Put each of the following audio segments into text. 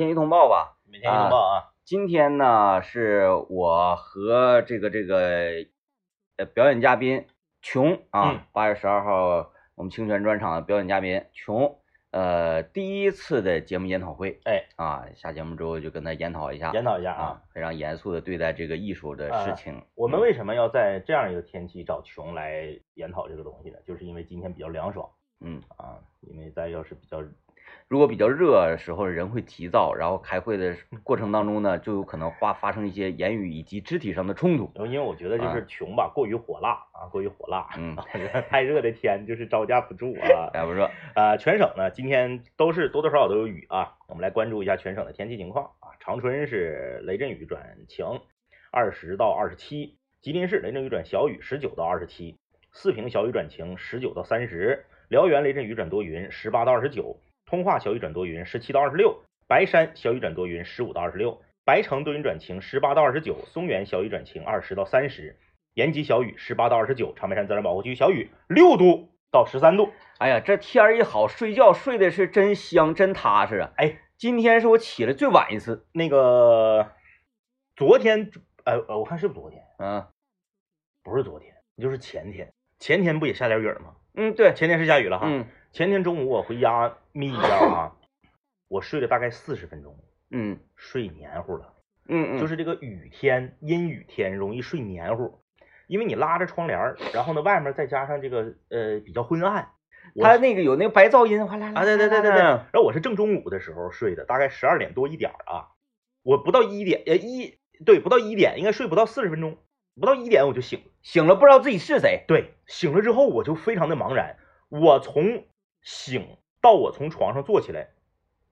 天气通报吧，每天一通报啊。今天呢，是我和这个这个呃表演嘉宾琼啊，八月十二号我们清泉专场的表演嘉宾琼，呃，第一次的节目研讨会。哎，啊，下节目之后就跟他研讨一下，研讨一下啊，非常严肃的对待这个艺术的事情。我们为什么要在这样一个天气找琼来研讨这个东西呢？就是因为今天比较凉爽。嗯啊，因为再要是比较。如果比较热的时候，人会急躁，然后开会的过程当中呢，就有可能发发生一些言语以及肢体上的冲突。因为我觉得就是穷吧，过于火辣啊，过于火辣。嗯，太热的天就是招架不住啊，架不住。呃，全省呢今天都是多多少少都有雨啊，我们来关注一下全省的天气情况啊。长春是雷阵雨转晴，二十到二十七；吉林市雷阵雨转小雨，十九到二十七；四平小雨转晴，十九到三十；辽源雷阵雨转多云，十八到二十九。通化小雨转多云，十七到二十六；白山小雨转多云，十五到二十六；白城多云转晴，十八到二十九；松原小雨转晴，二十到三十；延吉小雨，十八到二十九；长白山自然保护区小雨，六度到十三度。哎呀，这天儿一好，睡觉睡的是真香，真踏实啊！哎，今天是我起来最晚一次。那个昨天，呃呃，我看是不是昨天？嗯，不是昨天，就是前天。前天不也下点雨吗？嗯，对，前天是下雨了哈。嗯。前天中午我回家眯一觉啊，我睡了大概四十分钟，嗯，睡黏糊了，嗯嗯，就是这个雨天阴雨天容易睡黏糊，因为你拉着窗帘，然后呢外面再加上这个呃比较昏暗，它那个有那个白噪音，哗啦啦，啊对对对对对，然后我是正中午的时候睡的，大概十二点多一点啊，我不到一点呃一对不到一点，应该睡不到四十分钟，不到一点我就醒了，醒了不知道自己是谁，对，醒了之后我就非常的茫然，我从醒到我从床上坐起来，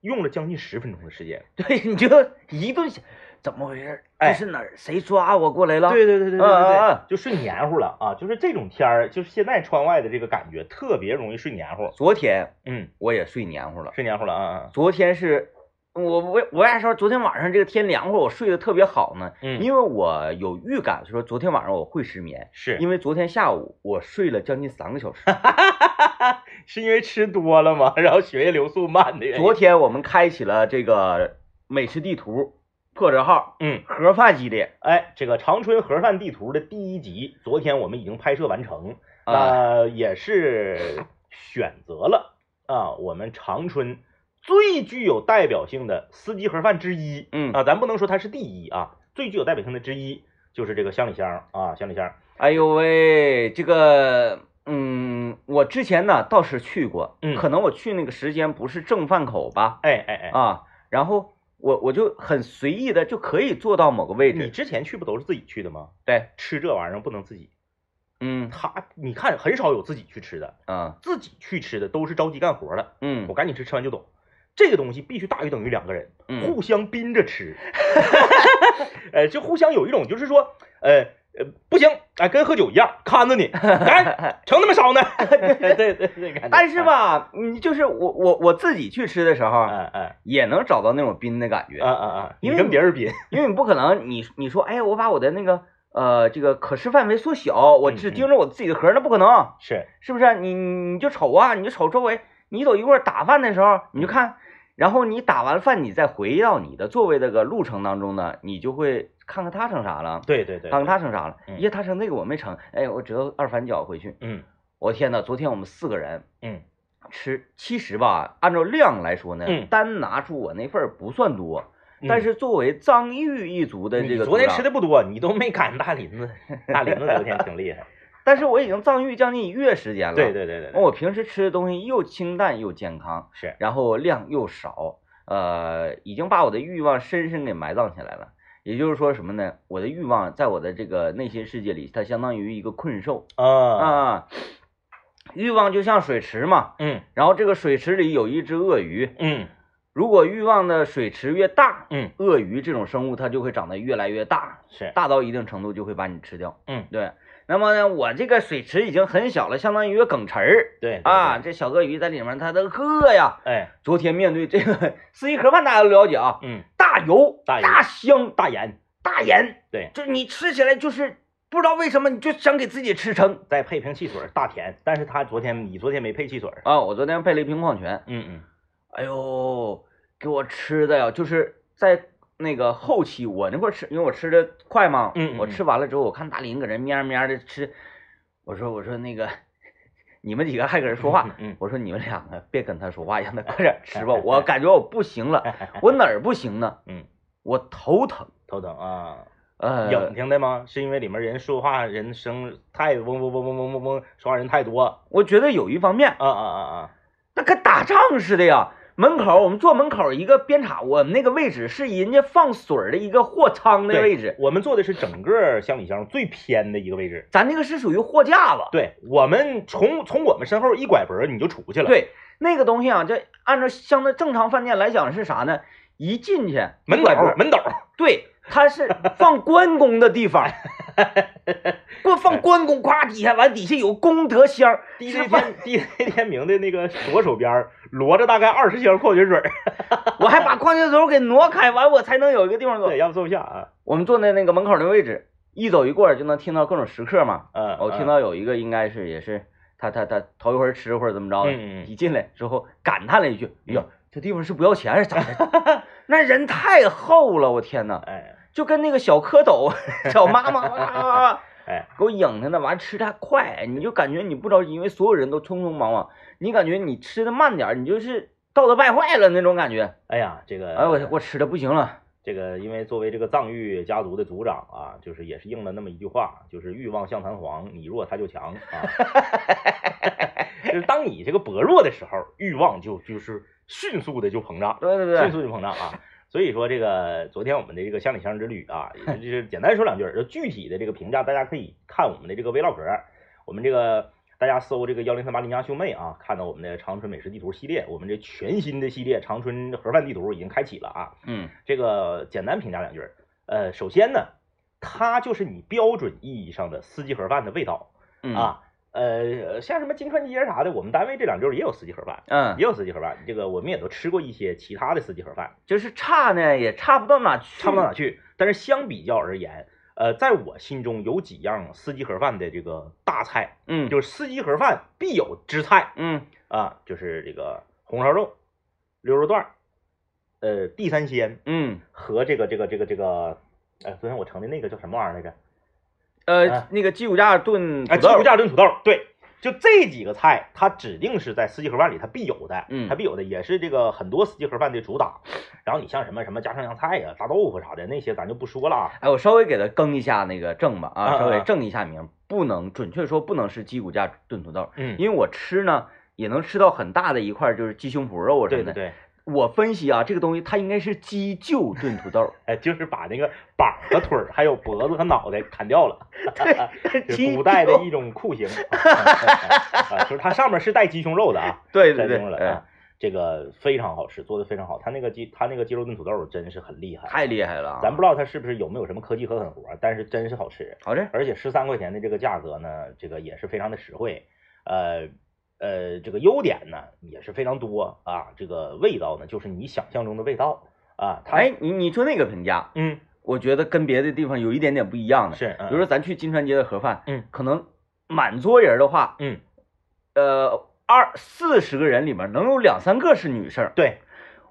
用了将近十分钟的时间。对，你就一顿想，怎么回事？这是哪儿？谁抓我过来了？对对对对对对对，就睡黏糊了啊！就是这种天儿，就是现在窗外的这个感觉，特别容易睡黏糊。昨天，嗯，我也睡黏糊了，睡黏糊了啊！昨天是。我我我为啥说昨天晚上这个天凉快，我睡得特别好呢？嗯，因为我有预感，说昨天晚上我会失眠，是因为昨天下午我睡了将近三个小时，是因为吃多了吗？然后血液流速慢的。昨天我们开启了这个美食地图破折号，嗯，盒饭系列，哎，这个长春盒饭地图的第一集，昨天我们已经拍摄完成，呃，也是选择了啊，我们长春。最具有代表性的司机盒饭之一，嗯啊，咱不能说它是第一啊，最具有代表性的之一就是这个香里香啊，香里香。哎呦喂，这个，嗯，我之前呢倒是去过，嗯，可能我去那个时间不是正饭口吧，哎哎哎，啊，然后我我就很随意的就可以坐到某个位置。你之前去不都是自己去的吗？对，吃这玩意儿不能自己。嗯，他你看很少有自己去吃的，啊，自己去吃的都是着急干活的。嗯，我赶紧吃，吃完就走。这个东西必须大于等于两个人，互相逼着吃，呃，就互相有一种就是说，呃呃，不行，哎，跟喝酒一样，看着你，来盛那么少呢？对对对，但 是吧，你就是我我我自己去吃的时候，嗯嗯，也能找到那种宾的感觉，嗯嗯嗯，你跟别人宾，因为你不可能，你你说，哎，我把我的那个呃这个可视范围缩小，我只盯着我自己的盒，那不可能，是是不是？你你就瞅啊，你就瞅周围，你走一会儿打饭的时候，你就看。然后你打完饭，你再回到你的座位这个路程当中呢，你就会看看他成啥了。对对对，看看他成啥了。耶，他成那个我没成，哎，我折二反脚回去。嗯，我天呐，昨天我们四个人，嗯，吃其实吧，按照量来说呢，嗯，单拿出我那份不算多，但是作为藏玉一族的这个，昨天吃的不多，你都没赶大林子，大林子昨天挺厉害。但是我已经藏玉将近一月时间了，对对对对，我平时吃的东西又清淡又健康，是，然后量又少，呃，已经把我的欲望深深给埋葬起来了。也就是说什么呢？我的欲望在我的这个内心世界里，它相当于一个困兽啊啊。欲望就像水池嘛，嗯，然后这个水池里有一只鳄鱼，嗯，如果欲望的水池越大，嗯，鳄鱼这种生物它就会长得越来越大，是，大到一定程度就会把你吃掉，嗯，对。那么呢，我这个水池已经很小了，相当于一个梗池儿。对啊，这小鳄鱼在里面，它的饿呀。哎，昨天面对这个 四季盒饭，大家都了解啊。嗯，大油、大大香、大盐、大盐。对，就你吃起来就是不知道为什么你就想给自己吃撑。再配瓶汽水，大甜。但是他昨天，你昨天没配汽水啊？我昨天配了一瓶矿泉。嗯嗯。哎呦，给我吃的呀，就是在那个后期，我那块吃，因为我吃的快嘛，嗯，我吃完了之后，我看大林搁那喵喵的吃，我说我说那个。你们几个还搁这说话，我说你们两个别跟他说话，让他快点吃吧。我感觉我不行了，我哪儿不行呢？嗯，我头疼，头疼啊。呃，影听的吗？是因为里面人说话人声太嗡嗡嗡嗡嗡嗡嗡，说话人太多。我觉得有一方面，啊啊啊啊，那跟打仗似的呀。门口，我们坐门口一个边岔，我们那个位置是人家放水的一个货仓的位置。我们坐的是整个乡里乡最偏的一个位置。咱那个是属于货架子。对，我们从从我们身后一拐脖你就出去了。对，那个东西啊，这按照相对正常饭店来讲是啥呢？一进去门斗门斗。对。它是放关公的地方，过放关公，咵底下完底下有功德箱，地雷天地雷天明的那个左手边摞着大概二十箱矿泉水，我还把矿泉水给挪开，完我才能有一个地方坐。对，要不坐不下啊。我们坐在那个门口的位置，一走一过就能听到各种食客嘛。嗯，我听到有一个应该是也是他他他头一回吃或者怎么着的，一进来之后感叹了一句：“哎呦，这地方是不要钱是咋的？那人太厚了，我天呐。哎。就跟那个小蝌蚪、小妈妈啊，哎，给我影的那完吃的还快，你就感觉你不着急，因为所有人都匆匆忙忙，你感觉你吃的慢点，你就是道德败坏了那种感觉。哎呀，这个，哎我我吃的不行了。这个因为作为这个藏域家族的族长啊，就是也是应了那么一句话，就是欲望像弹簧，你弱他就强啊。就是当你这个薄弱的时候，欲望就就是迅速的就膨胀，对对对，迅速就膨胀啊。所以说这个昨天我们的这个乡里乡之旅啊，就是简单说两句，就具体的这个评价，大家可以看我们的这个 vlog，我们这个大家搜这个幺零三八邻家兄妹啊，看到我们的长春美食地图系列，我们这全新的系列长春盒饭地图已经开启了啊。嗯，这个简单评价两句，呃，首先呢，它就是你标准意义上的四季盒饭的味道啊。呃，像什么金川街啥的，我们单位这两周也有四季盒饭，嗯，也有四季盒饭。这个我们也都吃过一些其他的四季盒饭，就是差呢，也差不到哪去，差不到哪去。但是相比较而言，呃，在我心中有几样四季盒饭的这个大菜，嗯，就是四季盒饭必有之菜，嗯啊，就是这个红烧肉、溜肉段呃，地三鲜，嗯，和这个这个这个这个，哎，昨天我盛的那个叫什么玩意儿来着？呃，那个鸡骨架炖土豆，鸡骨架炖土豆，对，就这几个菜，它指定是在四季盒饭里它必有的，嗯，它必有的，也是这个很多四季盒饭的主打。然后你像什么什么家常洋菜呀、炸豆腐啥的那些，咱就不说了。哎，我稍微给它更一下那个正吧，啊，稍微正一下名，不能准确说不能是鸡骨架炖土豆，嗯，因为我吃呢也能吃到很大的一块，就是鸡胸脯肉什么的，对对。我分析啊，这个东西它应该是鸡臼炖土豆，哎，就是把那个膀和腿儿，还有脖子和脑袋砍掉了，对，古代的一种酷刑，啊，就是它上面是带鸡胸肉的啊，对对对，啊，这个非常好吃，做的非常好，它那个鸡，它那个鸡肉炖土豆真是很厉害，太厉害了，咱不知道它是不是有没有什么科技和狠活，但是真是好吃，好吃，而且十三块钱的这个价格呢，这个也是非常的实惠，呃。呃，这个优点呢也是非常多啊，这个味道呢就是你想象中的味道啊。哎，你你说那个评价，嗯，我觉得跟别的地方有一点点不一样的，是，比如说咱去金川街的盒饭，嗯，可能满桌人的话，嗯，呃，二四十个人里面能有两三个是女生。对，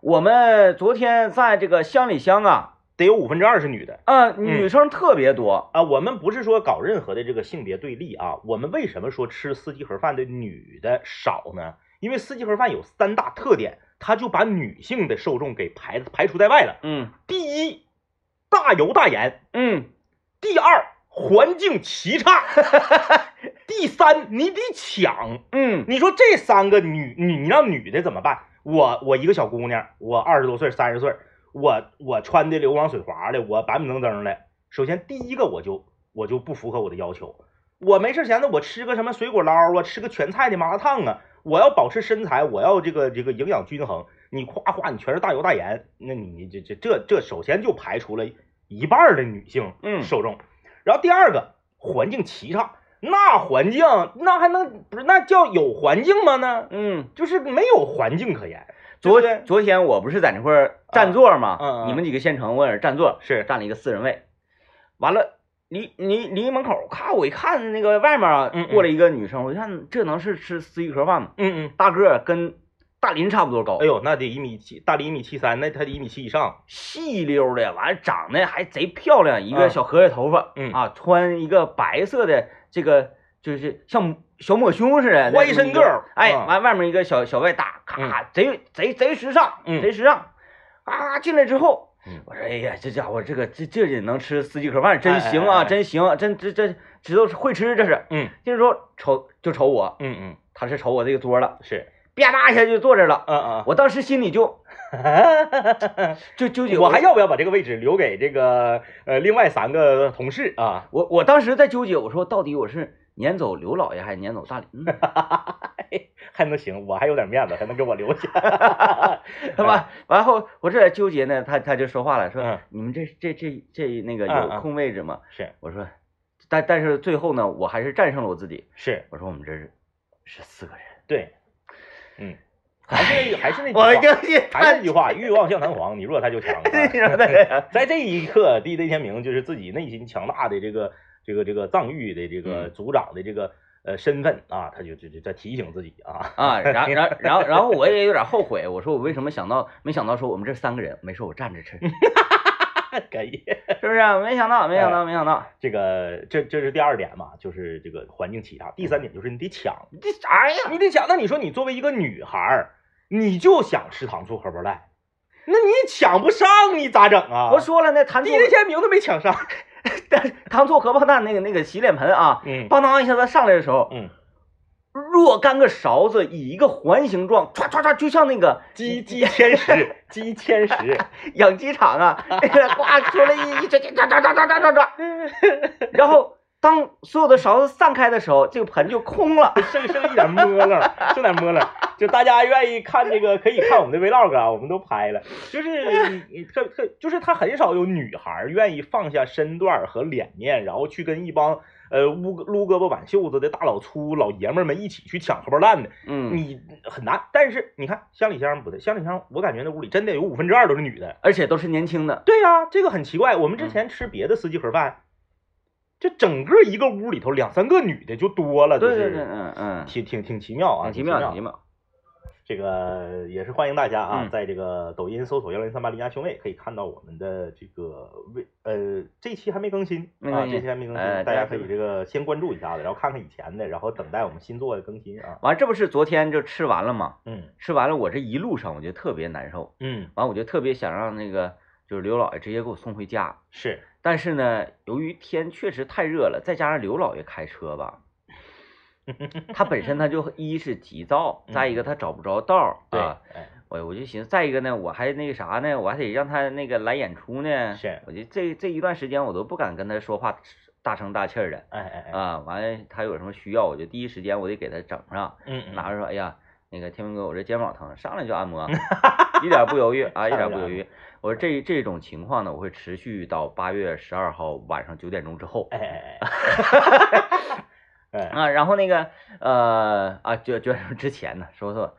我们昨天在这个乡里乡啊。得有五分之二是女的啊，女生特别多啊。我们不是说搞任何的这个性别对立啊。我们为什么说吃司机盒饭的女的少呢？因为司机盒饭有三大特点，它就把女性的受众给排排除在外了。嗯，第一，大油大盐。嗯，第二，环境奇差。第三，你得抢。嗯，你说这三个女女，你让女的怎么办？我我一个小姑娘，我二十多岁，三十岁。我我穿的流光水滑的，我板板正正的。首先第一个我就我就不符合我的要求。我没事闲的，我吃个什么水果捞啊，吃个全菜的麻辣烫啊。我要保持身材，我要这个这个营养均衡。你夸夸你全是大油大盐，那你这这这这首先就排除了一半的女性受众。然后第二个环境奇差，那环境那还能不是那叫有环境吗？呢，嗯，就是没有环境可言。昨昨天我不是在那块儿占座吗？嗯你们几个县城我在那占座，是占了一个四人位。完了，离离离门口，咔，我一看那个外面啊，过来一个女生，我一看这能是吃四季盒饭吗？嗯嗯，大个跟大林差不多高。哎呦，那得一米七，大林一米七三，那他得一米七以上。细溜的，完了长得还贼漂亮，一个小荷叶头发，嗯啊，穿一个白色的这个就是像小抹胸似的一身 girl，哎，嗯完外面一个小小外搭，咔，贼贼贼时尚，嗯贼时尚，啊，进来之后。嗯我说，哎呀，这家伙，这个这这也能吃四季盒饭，真哎行啊，真行，真这这知道会吃，这是。嗯进来之后瞅就瞅我，嗯嗯，他是瞅我这个桌了，是，啪嗒一下就坐这了。嗯嗯。我当时心里就 就纠结，我还要不要把这个位置留给这个呃另外三个同事啊？我我当时在纠结，我说到底我是撵走刘老爷还是撵走大林呢？还能行，我还有点面子，还能给我留下。完完后我这在纠结呢，他他就说话了，说、嗯你们这这这这那个有空位置吗？是我说，但但是最后呢，我还是战胜了我自己。是，我说我们这是是四个人，对，嗯，还是那还是那句话，还是那句话，欲望像弹簧，你弱他就强。啊在这一刻，DJ 天明就是自己内心强大的这个这个这个藏域的这个族长的这个呃身份啊，他就就就在提醒自己啊。啊，然然 然后然后我也有点后悔，我说我为什么想到没想到说我们这三个人，没说我站着吃，可以，是不是、啊？没想到，没想到，没想到，这个这这是第二点嘛，就是这个环境欺压。第三点就是你得抢，这啥呀？你得抢。那你说你作为一个女孩儿，你就想吃糖醋荷包蛋，那你抢不上，你咋整啊？我说了，那糖醋第一天名都没抢上。糖醋荷包蛋那个那个洗脸盆啊，嗯邦当一下子上来的时候，嗯，若干个勺子以一个环形状，唰唰唰，就像那个鸡鸡天使，鸡千石。养鸡场啊，那个呱出来一一唰唰唰唰唰唰唰唰，然后当所有的勺子散开的时候，这个盆就空了。剩剩一点摸了，剩点摸了。就大家愿意看这个，可以看我们的 vlog 啊，我们都拍了。就是你你特特，就是他很少有女孩愿意放下身段和脸面，然后去跟一帮呃撸撸胳膊挽袖子的大老粗老爷们儿们一起去抢荷包蛋的，嗯，你很难。但是你看乡里乡不对，乡里乡我感觉那屋里真的有五分之二都是女的。而且都是年轻的。对呀、这个很奇怪。我们之前吃别的司机盒饭，这整个一个屋里头两三个女的就多了，就是嗯嗯，挺挺挺奇妙啊，挺奇妙，挺奇。妙。这个也是欢迎大家啊，嗯在这个抖音搜索幺零三八邻家兄妹，可以看到我们的这个微呃这期还没更新啊，这期还没更新，呃大家可以这个先关注一下子，然后看看以前的，然后等待我们新做的更新啊。完，这不是昨天就吃完了吗？嗯吃完了，我这一路上我就特别难受，嗯，完我就特别想让那个就是刘老爷直接给我送回家，是但是呢，由于天确实太热了，再加上刘老爷开车吧，他本身他就一是急躁，再一个他找不着道儿嗯，啊，哎，我我就寻思，再一个呢，我还那个啥呢，我还得让他那个来演出呢，是。我就这这一段时间我都不敢跟他说话大声大气儿的哎哎哎，啊，完了他有什么需要，我就第一时间我得给他整上，嗯。嗯，拿着说，哎呀，那个天明哥，我这肩膀疼，上来就按摩，一点不犹豫啊，一点不犹豫。我说这这种情况呢，我会持续到八月十二号晚上九点钟之后哎哎哎，哎，啊。然后那个呃啊九九点钟之前呢，说错。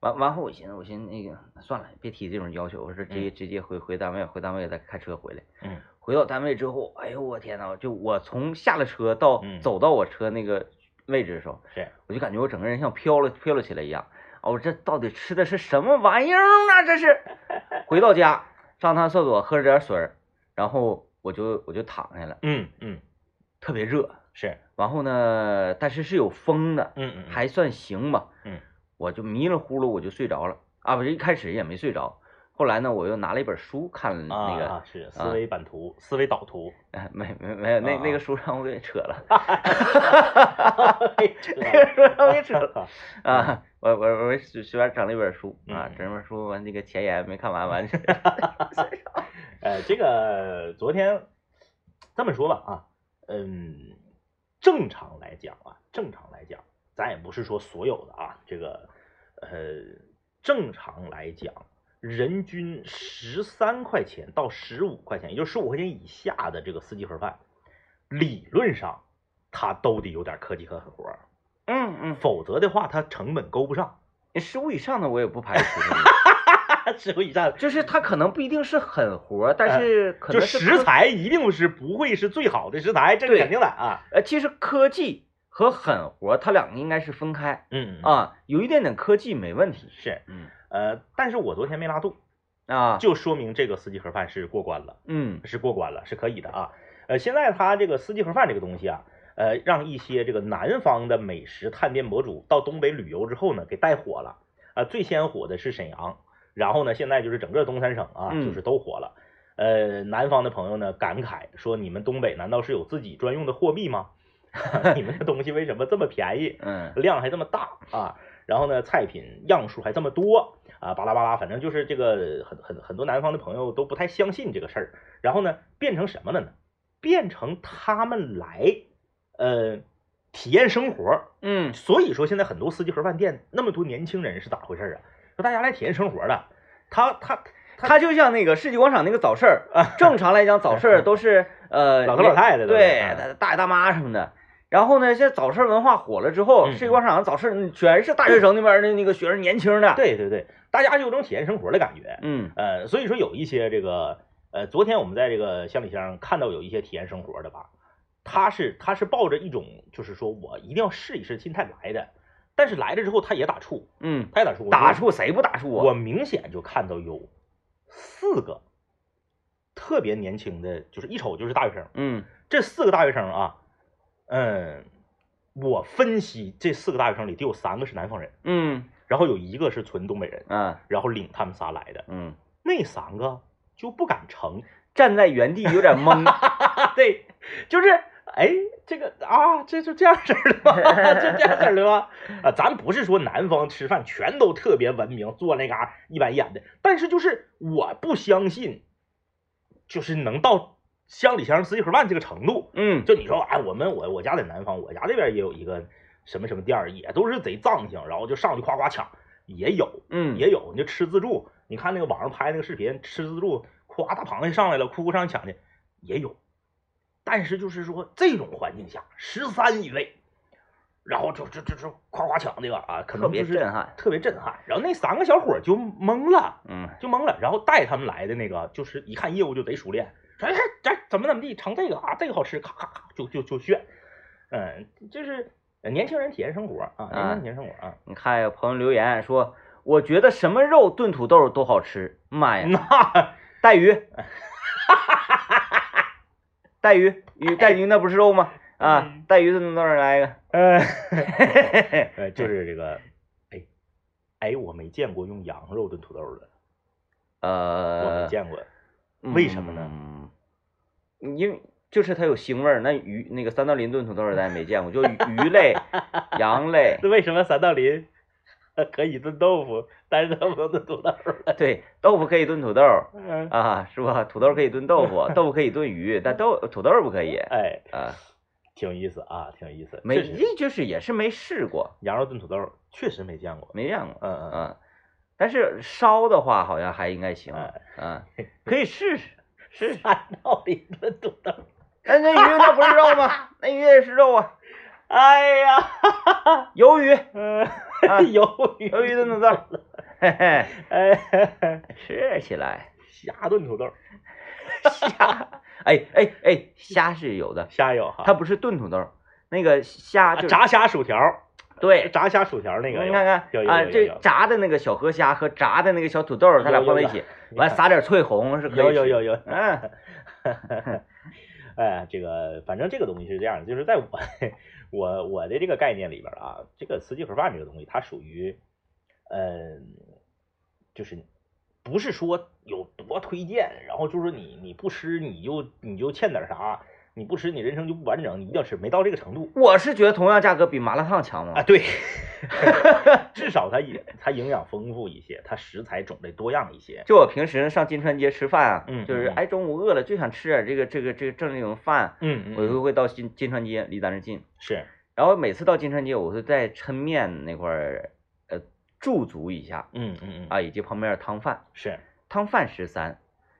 完完后我寻思，我寻思那个算了，别提这种要求，我说直接直接回回单位，回单位再开车回来。嗯回到单位之后，哎呦我天呐，就我从下了车到嗯走到我车那个位置的时候，是，我就感觉我整个人像飘了飘了起来一样。啊，我这到底吃的是什么玩意儿呢？这是。回到家上趟厕所，喝了点水，然后我就我就躺下了，嗯嗯特别热。是，然后呢，但是是有风的，嗯嗯还算行吧。嗯，我就迷了呼噜，我就睡着了。啊，不是一开始也没睡着，后来呢，我又拿了一本书看了那个，啊是思维版图，思维导图，哎，没没没有，那啊 那个书让我给扯了，扯那个书让我给扯了。了，啊，我我我随随便整了一本书啊嗯，整一本书完那个前言没看完，完 呃，这个昨天这么说吧啊，嗯，正常来讲啊，正常来讲，咱也不是说所有的啊，这个呃，正常来讲，人均十三块钱到十五块钱，也就是十五块钱以下的这个司机盒饭，理论上它都得有点科技和狠活儿，嗯嗯，否则的话它成本勾不上。十五以上的我也不排除，十五以上就是它可能不一定是狠活，但是可就能是科，食材一定是不会是最好的食材，这是肯定的啊。呃，其实科技和狠活，它两个应该是分开。嗯啊，有一点点科技没问题。是，嗯。呃，但是我昨天没拉肚，啊，就说明这个司机盒饭是过关了，嗯。是过关了，是可以的啊。呃，现在它这个司机盒饭这个东西啊，呃，让一些这个南方的美食探店博主到东北旅游之后呢，给带火了。啊、最先火的是沈阳，然后呢，现在就是整个东三省啊，嗯就是都火了。呃，南方的朋友呢感慨说：“你们东北难道是有自己专用的货币吗？你们的东西为什么这么便宜？嗯量还这么大啊，然后呢，菜品样数还这么多啊，巴拉巴拉，反正就是这个很很很多南方的朋友都不太相信这个事儿，然后呢，变成什么了呢？变成他们来呃体验生活，嗯所以说现在很多司机盒饭店那么多年轻人是咋回事啊？说大家来体验生活的，他他他就像那个世纪广场那个早市儿，正常来讲早市儿都是呃 老头老太太都是对啊大大爷大妈什么的。然后呢，现在早市文化火了之后，嗯世纪广场早市全是大学生那边的那个学生，年轻的。，对对对，大家就有种体验生活的感觉，嗯呃，所以说有一些这个，呃，昨天我们在这个乡里乡看到有一些体验生活的吧，他是他是抱着一种就是说我一定要试一试心态来的，但是来了之后他也打怵，嗯，他也打怵，打怵谁不打怵啊？我啊？明显就看到有四个特别年轻的，就是一瞅就是大学生，嗯。这四个大学生啊，嗯，我分析这四个大学生里得有三个是南方人，嗯。然后有一个是纯东北人，啊。然后领他们仨来的，嗯，那三个就不敢成。站在原地有点懵。对，就是哎，这个啊，这就这样式儿的吗？就这样式儿的吗？啊，咱不是说南方吃饭全都特别文明，坐那嘎一板一眼的，但是就是我不相信，就是能到乡里乡吃一盒饭这个程度。嗯就你说，哎，我们我我家在南方，我家这边也有一个什么什么店儿，也都是贼脏性，然后就上去夸夸抢，也有，嗯，也有，你就吃自助，你看那个网上拍那个视频，吃自助，夸大螃蟹上来了，哭哭上去抢去，也有。但是就是说这种环境下，十三一位，然后就就就就夸夸抢那个啊，可特别能就是震撼。特别震撼。然后那三个小伙就懵了，嗯就懵了。然后带他们来的那个，就是一看业务就贼熟练，说哎这怎么怎么地，尝这个啊，这个好吃，咔咔咔就就就炫。嗯，就是年轻人体验生活啊，年轻人体验生活啊。你看有朋友留言说，我觉得什么肉炖土豆都好吃。妈呀，那带鱼，带鱼鱼带鱼那不是肉吗？啊嗯，带鱼炖土豆来一个。呃，呃，就是这个，哎，哎，我没见过用羊肉炖土豆的，呃我呃没，见过。为什么呢嗯？因为就是它有腥味儿。那鱼那个三道鳞炖土豆儿咱也没见过，就鱼类、羊类，那为什么三道鳞呃可以炖豆腐，但是它不能炖土豆儿？对，豆腐可以炖土豆 啊，是吧？土豆可以炖豆腐，豆腐可以炖鱼，但豆土豆儿不可以 哎，啊。挺有意思啊，挺有意思。没，这就是也是没试过，羊肉炖土豆确实没见过。没见过。嗯嗯嗯，嗯，但是烧的话好像还应该行，哎嗯，可以试试试试。三道理炖土豆儿。那那鱼那不是肉吗？那鱼也是肉啊，哎呀，鱿鱼，嗯，啊。鱿鱼，鱿鱼炖土豆，嘿嘿，哎，吃起来。虾炖土豆，虾，哎哎哎，虾是有的，虾有哈，它不是炖土豆，那个虾就是啊炸虾薯条，对。炸虾薯条那个，你看看啊，这炸的那个小河虾和炸的那个小土豆，它俩放在一起，完撒点翠红是可以吃有有有有，嗯 哎，这个反正这个东西是这样的，就是在我 我我的这个概念里边啊，这个瓷器盒饭这个东西，它属于，嗯，就是不是说有多推荐，然后就是你你不吃你就你就欠点啥，你不吃你人生就不完整，你一定要吃，没到这个程度我是觉得同样价格比麻辣烫强吗啊。。对，至少它也它营养丰富一些，它食材种类多样一些。就我平时上金川街吃饭啊，嗯嗯嗯就是哎中午饿了就想吃点这个这个这个正经饭，嗯我就会到金金川街，离咱这近。是，然后每次到金川街，我会在抻面那块儿呃驻足一下嗯嗯嗯啊，以及旁边的汤饭，是，汤饭十三，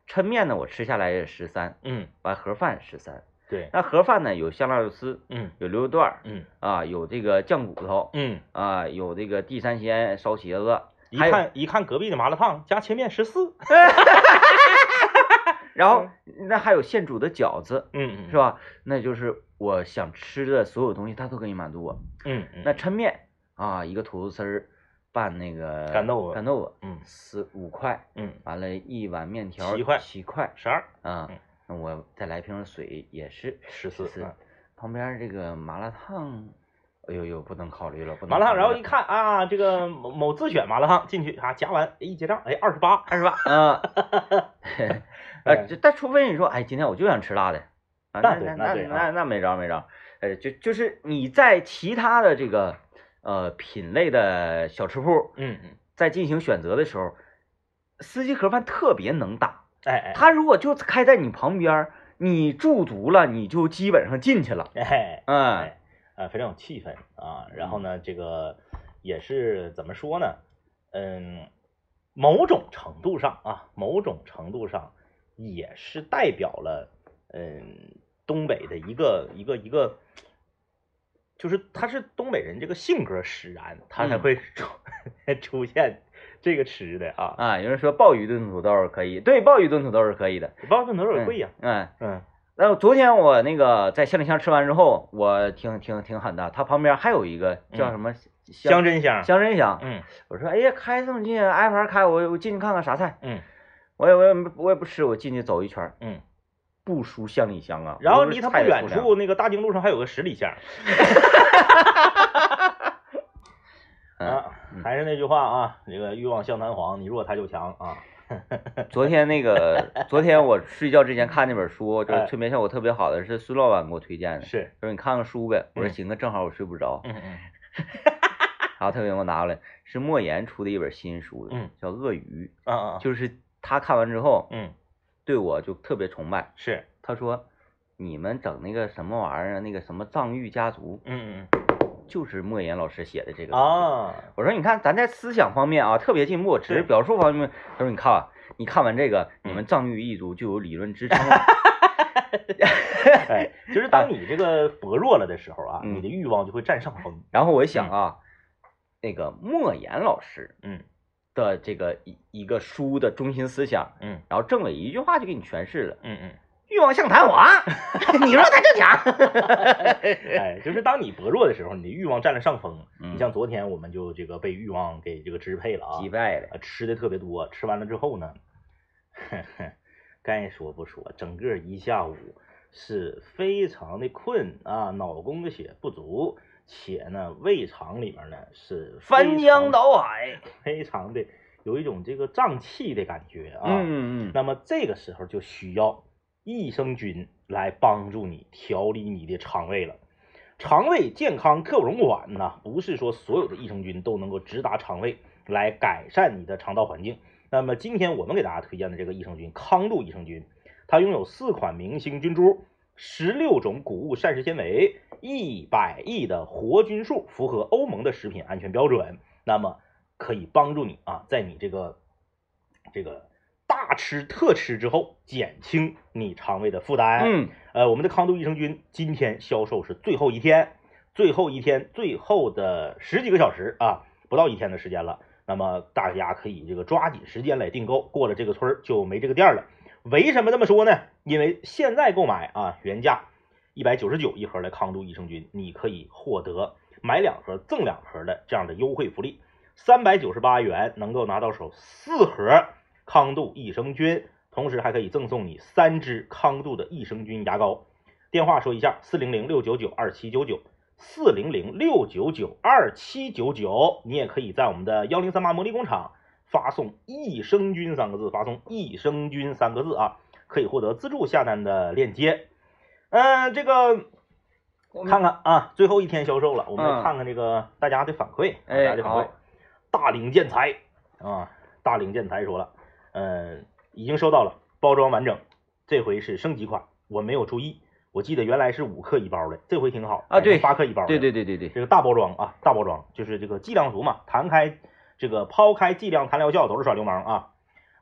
抻面呢我吃下来也十三，嗯完盒饭十三。对，那盒饭呢有香辣肉丝，嗯。有牛肉段儿嗯。啊，有这个酱骨头嗯。啊，有这个地三鲜烧茄子，一看一看隔壁的麻辣烫加切面十四，然后那还有现煮的饺子，嗯嗯，是吧？那就是我想吃的所有东西，他都可以满足我。嗯嗯，那抻面啊，一个土豆丝儿拌那个干豆腐。干豆腐，嗯。四五块，嗯。完了，一碗面条七块。七块十二。啊嗯。那我再来瓶水也是十四是嗯。旁边这个麻辣烫，哎呦呦，不能考虑了，不能麻辣烫，然后一看啊，这个某某自选麻辣烫进去啊，夹完一结账，哎，二十八，二十八啊，呃，但除非你说，哎，今天我就想吃辣的，啊，那对那那那那没招没招，呃，就就是你在其他的这个呃品类的小吃铺嗯嗯，在进行选择的时候，司机盒饭特别能打，哎哎，他如果就开在你旁边儿，你驻足了，你就基本上进去了，哎嗯哎，呃，非常有气氛啊。然后呢，这个也是怎么说呢？嗯，某种程度上啊，某种程度上也是代表了嗯东北的一个一个一个，就是他是东北人这个性格使然，他才嗯会 出、出现这个吃的啊。啊，有人说鲍鱼炖土豆可以，对，鲍鱼炖土豆是可以的，鲍鱼炖土豆也贵呀，嗯。嗯然后昨天我那个在香里香吃完之后，我挺挺挺狠的。它旁边还有一个叫什么香真香，香真香。嗯我说哎呀，开这么近，挨盘开，我我进去看看啥菜。嗯我也我也我也不吃，我进去走一圈，嗯。不输乡里乡啊。然后离他不远处，那个大经路上还有个十里香嗯，啊。还是那句话啊，这个欲望像弹簧，你弱他就强啊。昨天那个，昨天我睡觉之前看那本书，就是哎催眠效果特别好的，是孙老板给我推荐的，是，说你看看书呗。我说嗯行啊，正好我睡不着，嗯嗯 然后他给我拿过来，是莫言出的一本新书，嗯，叫《鳄鱼啊啊》，，就是他看完之后，嗯对我就特别崇拜。是，他说：“你们整那个什么玩意儿啊，那个什么藏域家族，嗯嗯 就是莫言老师写的这个。”嗯啊，我说：“你看，咱在思想方面啊特别进步，只是表述方面。”他说：“你看啊，你看完这个，你嗯们藏域一族就有理论支撑了。哎，就是当你这个薄弱了的时候啊，嗯你的欲望就会占上风。然后我一想啊，那个莫言老师嗯的这个一一个书的中心思想，嗯然后政委一句话就给你诠释了：嗯嗯，欲望像弹簧，你说他就强。哎，就是当你薄弱的时候，你的欲望占了上风。嗯你像昨天我们就这个被欲望给这个支配了啊，击败了。啊，吃的特别多，吃完了之后呢，该说不说，整个一下午是非常的困啊，脑供的血不足，且呢胃肠里面呢是翻江倒海。非常的有一种这个胀气的感觉啊。嗯嗯那么这个时候就需要益生菌来帮助你调理你的肠胃了。肠胃健康克隆馆呢，不是说所有的益生菌都能够直达肠胃来改善你的肠道环境。那么今天我们给大家推荐的这个益生菌康度益生菌，它拥有四款明星菌株、十六种谷物膳食纤维、一百亿的活菌数，符合欧盟的食品安全标准。那么可以帮助你啊，在你这个这个大吃特吃之后，减轻你肠胃的负担。嗯，呃，我们的康度益生菌今天销售是最后一天，最后一天，最后的十几个小时啊，不到一天的时间了。那么大家可以这个抓紧时间来订购，过了这个村儿就没这个店了。为什么这么说呢？因为现在购买啊，原价一百九十九一盒的康度益生菌，你可以获得买两盒赠两盒的这样的优惠福利，三百九十八元能够拿到手四盒康度益生菌，同时还可以赠送你三支康度的益生菌牙膏。电话说一下：四零零六九九二七九九，四零零六九九二七九九。你也可以在我们的幺零三八魔力工厂发送“益生菌”三个字，发送“益生菌”三个字啊，可以获得自助下单的链接。嗯、这个看看啊，最后一天销售了，我们来嗯看看这个大家的反馈，大哎家的反馈好。大岭建材啊，大岭建材说了，嗯，已经收到了，包装完整，这回是升级款，我没有注意，我记得原来是五克一包的，这回挺好啊对八克一包的，对对对对对，这个大包装啊，大包装就是这个剂量足嘛，弹开这个抛开剂量谈疗效都是耍流氓啊。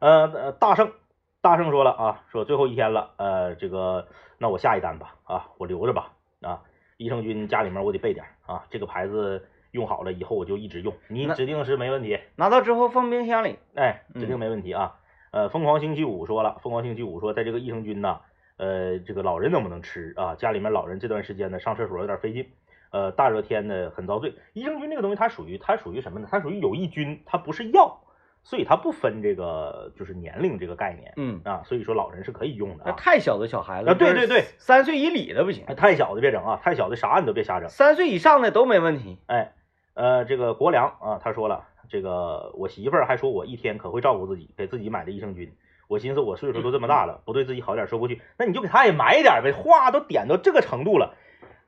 呃呃，大圣大圣说了啊，说最后一天了，呃，这个那我下一单吧啊，我留着吧啊，益生菌家里面我得备点啊，这个牌子用好了以后我就一直用，你指定是没问题，拿到之后放冰箱里。哎，嗯指定没问题啊。呃，疯狂星期五说了，疯狂星期五说，在这个益生菌呢，呃，这个老人能不能吃啊？家里面老人这段时间呢，上厕所有点费劲，呃，大热天的很遭罪。益生菌这个东西，它属于它属于什么呢？它属于有益菌，它不是药，所以它不分这个就是年龄这个概念，嗯，啊，所以说老人是可以用的啊。太小的小孩子啊，对对对，三岁以里的不行，太小的别整啊，太小的啥你都别瞎整。三岁以上的都没问题。哎，呃，这个国良啊，他说了，这个我媳妇儿还说我一天可会照顾自己，给自己买的益生菌。我寻思我岁数都这么大了，不对自己好点说不过去，那你就给他也买点呗。话都点到这个程度了，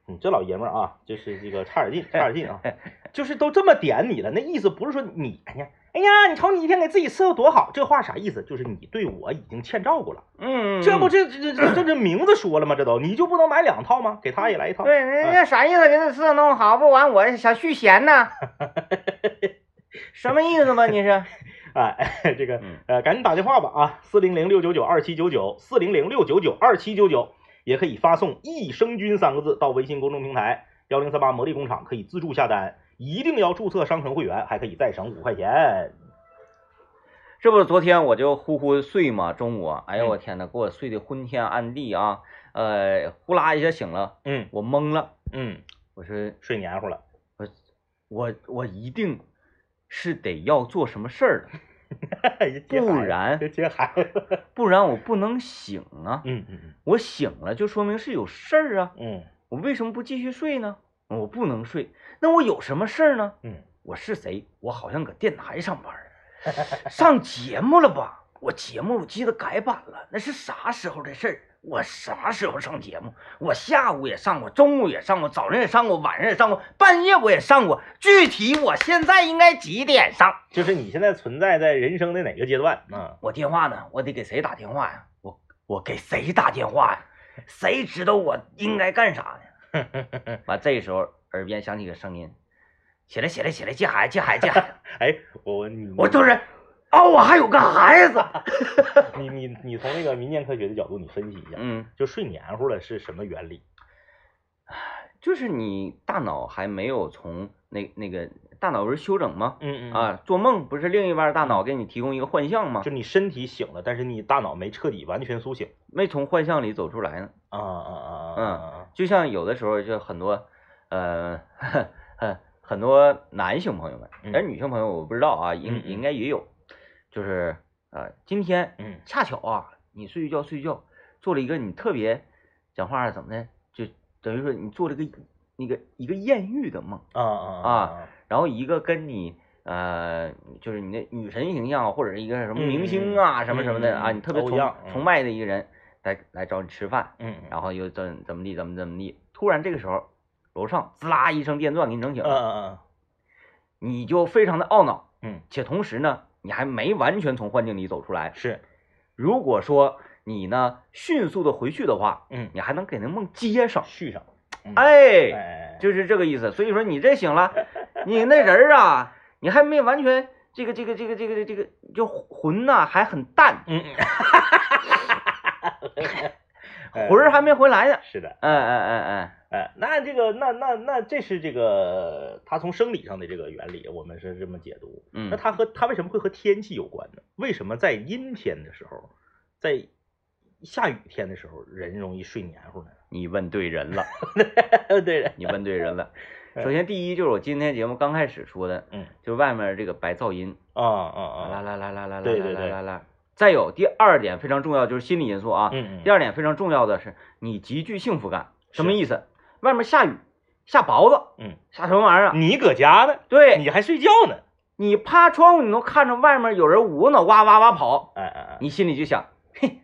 你这老爷们儿啊，就是这个差点劲，差点劲啊，就是都这么点你了，那意思不是说你，哎呀，哎呀，你瞅你一天给自己伺候多好，这话啥意思？就是你对我已经欠照顾了。嗯，这不这这这这这名字说了吗？这都你就不能买两套吗？给他也来一套。对，人家啥意思？给他伺候弄好不完，我想续弦呢。什么意思吗？你是？哎，这个呃，赶紧打电话吧啊，四零零六九九二七九九，四零零六九九二七九九，也可以发送“益生菌”三个字到微信公众平台幺零三八魔力工厂，可以自助下单，一定要注册商城会员，还可以再省五块钱。这不，昨天我就呼呼睡嘛，中午，哎呀，我天呐，给我睡的昏天暗地啊，呃，呼啦一下醒了，嗯，我懵了，嗯，我说睡黏糊了，我我我一定。是得要做什么事儿了，不然接孩子，不然我不能醒啊。嗯嗯嗯，我醒了就说明是有事儿啊。嗯，我为什么不继续睡呢？我不能睡，那我有什么事儿呢？嗯，我是谁？我好像搁电台上班，上节目了吧？我节目我记得改版了，那是啥时候的事儿？我啥时候上节目？我下午也上过，中午也上过，早上也上过，晚上也上过，半夜我也上过。具体我现在应该几点上？就是你现在存在在人生的哪个阶段？嗯，我电话呢？我得给谁打电话呀？我我给谁打电话呀？谁知道我应该干啥呢？完，这时候耳边响起个声音：“起来，起来，起来，接孩子，接孩子，接孩子。”哎，我你我就是。哦，我还有个孩子。你你你从那个民间科学的角度，你分析一下，嗯，就睡黏糊了是什么原理？就是你大脑还没有从那那个大脑不是休整吗？嗯嗯啊，做梦不是另一半大脑给你提供一个幻象吗？就你身体醒了，但是你大脑没彻底完全苏醒，没从幻象里走出来呢。啊啊啊！嗯，就像有的时候就很多呃很很多男性朋友们，但是女性朋友我不知道啊，应应该也有。就是呃，今天嗯，恰巧啊，你睡觉睡觉做了一个你特别讲话怎么的，就等于说你做了个那个一个艳遇的梦啊啊啊，然后一个跟你呃，就是你的女神形象或者是一个什么明星啊什么什么的啊，你特别崇崇拜的一个人来来找你吃饭，嗯，然后又怎怎么地怎么怎么地，突然这个时候楼上滋啦一声电钻给你整醒了，嗯嗯嗯，你就非常的懊恼，嗯，且同时呢。你还没完全从幻境里走出来，是。如果说你呢迅速的回去的话，嗯，你还能给那梦接上续上，哎，就是这个意思。所以说你这醒了，你那人儿啊，你还没完全这个这个这个这个这个就魂呐还很淡，嗯，魂儿还没回来呢。是的，哎哎哎哎。哎，那这个，那那那这是这个，它从生理上的这个原理，我们是这么解读。嗯，那它和它为什么会和天气有关呢？为什么在阴天的时候，在下雨天的时候，人容易睡黏糊呢？你问对人了，对人，你问对人了。首先，第一就是我今天节目刚开始说的，嗯，就外面这个白噪音，啊啊啊，啦啦啦啦啦啦，对对对，啦啦。再有第二点非常重要，就是心理因素啊。嗯嗯。第二点非常重要的是，你极具幸福感，什么意思？外面下雨，下雹子，嗯，下什么玩意儿？你搁家呢，对，你还睡觉呢，你趴窗户，你能看着外面有人捂脑哇哇哇跑，哎哎哎，你心里就想，嘿，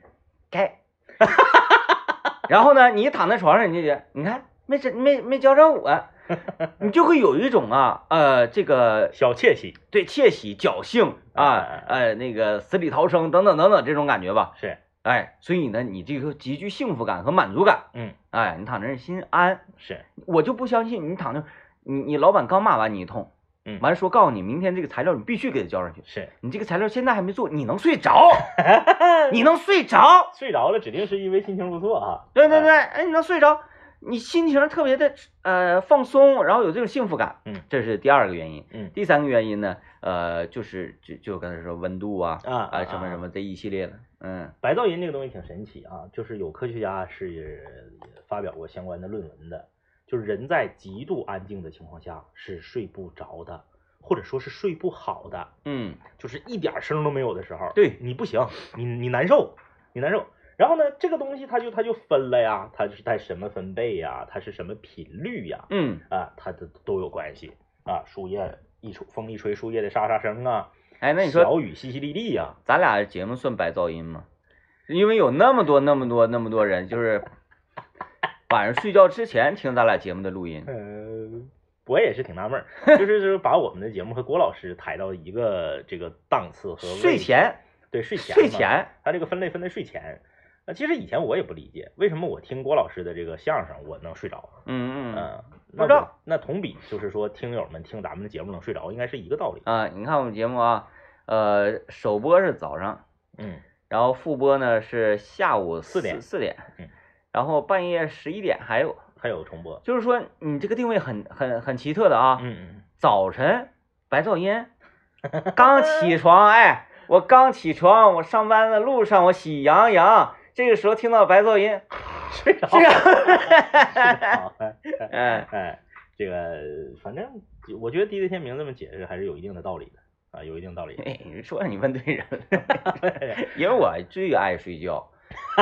该，然后呢，你躺在床上，你就觉得，你看没这没没教着我，你就会有一种啊，呃，这个小窃喜，对，窃喜、侥幸啊，呃，那个死里逃生等等等等这种感觉吧，是。哎，所以呢，你这个极具幸福感和满足感，嗯，哎，你躺那心安，是我就不相信你躺着，你你老板刚骂完你一通，嗯，完说告诉你明天这个材料你必须给他交上去，是你这个材料现在还没做，你能睡着？你能睡着？睡着了指定是因为心情不错啊。对对对，哎，你能睡着？你心情特别的呃放松，然后有这种幸福感，嗯，这是第二个原因，嗯，第三个原因呢，呃，就是就就刚才说温度啊啊啊什么什么这一系列的，嗯白噪音这个东西挺神奇啊，就是有科学家是发表过相关的论文的，就是人在极度安静的情况下是睡不着的，或者说是睡不好的，嗯就是一点声都没有的时候，对你不行，你你难受，你难受。然后呢，这个东西它就它就分了呀，它是在什么分贝呀，它是什么频率呀，嗯，啊，它的都有关系啊。树叶一吹，风一吹，树叶的沙沙声啊，哎，那你说小雨淅淅沥沥呀，咱俩节目算白噪音吗？因为有那么多那么多那么多人，就是 晚上睡觉之前听咱俩节目的录音，呃，我也是挺纳闷儿，就是就是把我们的节目和郭老师抬到一个这个档次和，睡前对睡前，睡前，它这个分类分在睡前。呃，其实以前我也不理解，为什么我听郭老师的这个相声我能睡着？嗯嗯嗯，不知道那那同比就是说听友们听咱们的节目能睡着，应该是一个道理。啊，你看我们节目啊，呃，首播是早上，嗯然后复播呢是下午四点四点嗯，然后半夜十一点还有，还有重播。就是说你这个定位很很很奇特的啊，嗯嗯早晨白噪音，刚起床，哎，我刚起床，我上班的路上我喜羊羊，这个时候听到白噪音，睡着。这个，好，哎哎，哎，这个反正我觉得地雷天明这么解释还是有一定的道理的啊，有一定道理你说你问对人了，因为我最爱睡觉，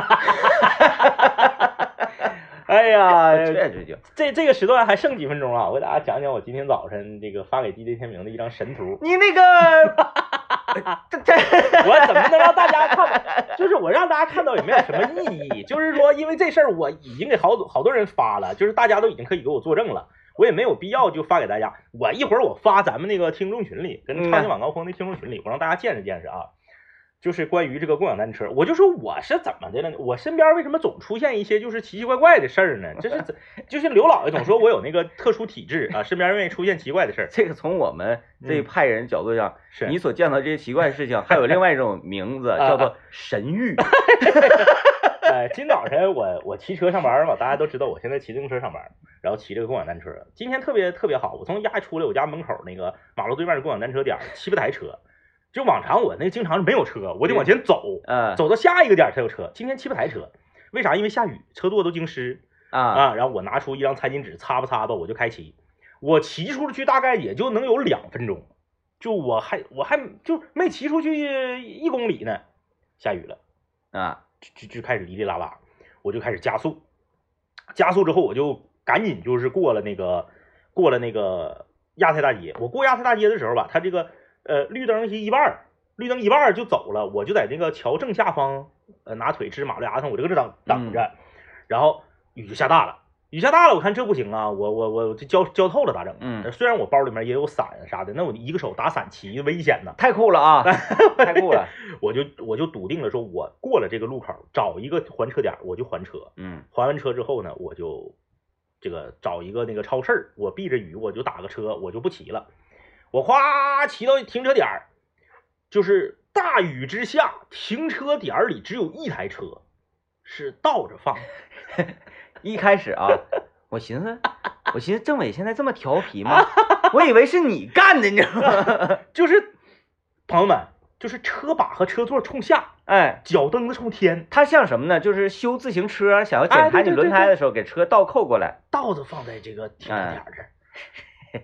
哎呀，最爱睡觉，这这个时段还剩几分钟啊？我给大家讲讲我今天早晨这个发给 DJ 天明的一张神图。你那个，这这，我怎么能让大家看？就是我让大家看到也没有什么意义。就是说，因为这事儿我已经给好多好多人发了，就是大家都已经可以给我作证了，我也没有必要就发给大家。我一会儿我发咱们那个听众群里，跟嗯超级晚高峰的听众群里，我让大家见识见识啊。就是关于这个共享单车，我就说我是怎么的了呢？我身边为什么总出现一些就是奇奇怪怪的事儿呢？这是怎？就是刘老爷总说我有那个特殊体质啊，身边愿意出现奇怪的事儿。这个从我们这一派人角度上，是你所见到这些奇怪的事情，还有另外一种名字叫做神谕。呃，今早晨我我骑车上班嘛，大家都知道我现在骑自行车上班，然后骑这个共享单车。今天特别特别好，我从家出来，我家门口那个马路对面的共享单车点儿七八台车，就往常我那经常是没有车，我得往前走，嗯走到下一个点才有车。今天七八台车，为啥？因为下雨，车座都经湿啊，啊。然后我拿出一张餐巾纸擦吧擦吧，我就开骑。我骑出去大概也就能有两分钟，就我还我还就没骑出去一公里呢，下雨了。啊，就就就开始哩哩啦啦，我就开始加速，加速之后我就赶紧就是过了那个过了那个亚太大街。我过亚太大街的时候吧，它这个呃绿灯是一半儿，绿灯一半儿就走了，我就在那个桥正下方呃拿腿支马路牙子上，我就搁这等等着，然后雨就下大了。雨下大了，我看这不行啊，我我我这浇浇透了咋整？嗯虽然我包里面也有伞啥的，那我一个手打伞骑危险呐。太酷了啊，太酷了。我就我就笃定了，说我过了这个路口，找一个还车点，我就还车。嗯还完车之后呢，我就这个找一个那个超市儿，我避着雨，我就打个车，我就不骑了。我哗骑到停车点儿，就是大雨之下，停车点儿里只有一台车，是倒着放。一开始啊，我寻思，我寻思政委现在这么调皮吗？我以为是你干的，你知道吗？就是朋友们，就是车把和车座冲下，哎，脚蹬子冲天，它像什么呢？就是修自行车，想要检查你轮胎的时候，给车倒扣过来。倒着放在这个停车点儿这儿。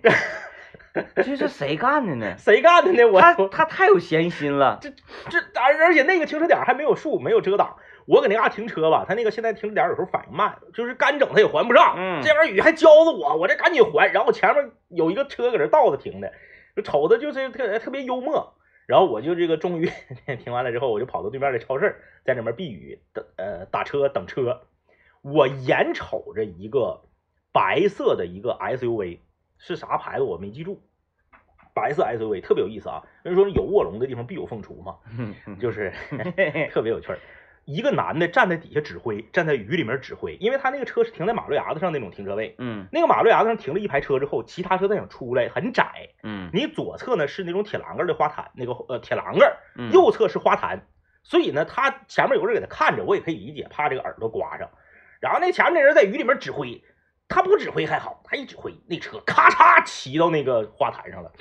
这是谁干的呢？谁干的呢？我他他太有闲心了。这这而而且那个停车点还没有树，没有遮挡。我搁那嘎停车吧，他那个现在停车点有时候反应慢，就是干整他也还不上。嗯这玩意儿雨还浇着我，我这赶紧还。然后前面有一个车搁这倒着停的，就瞅着就是特特别幽默。然后我就这个终于 停完了之后，我就跑到对面的超市，在里面避雨等呃打车等车。我眼瞅着一个白色的一个 SUV，是啥牌子我没记住，白色 SUV 特别有意思啊。人说有卧龙的地方必有凤雏嘛，就是特别有趣儿。一个男的站在底下指挥，站在雨里面指挥，因为他那个车是停在马路牙子上那种停车位，嗯那个马路牙子上停了一排车之后，其他车再想出来很窄。嗯你左侧呢是那种铁栏杆的花坛，那个呃铁栏杆，嗯，右侧是花坛，所以呢，他前面有个人给他看着，我也可以理解，怕这个耳朵刮上。然后那前面那人在雨里面指挥，他不指挥还好，他一指挥，那车咔嚓骑到那个花坛上了。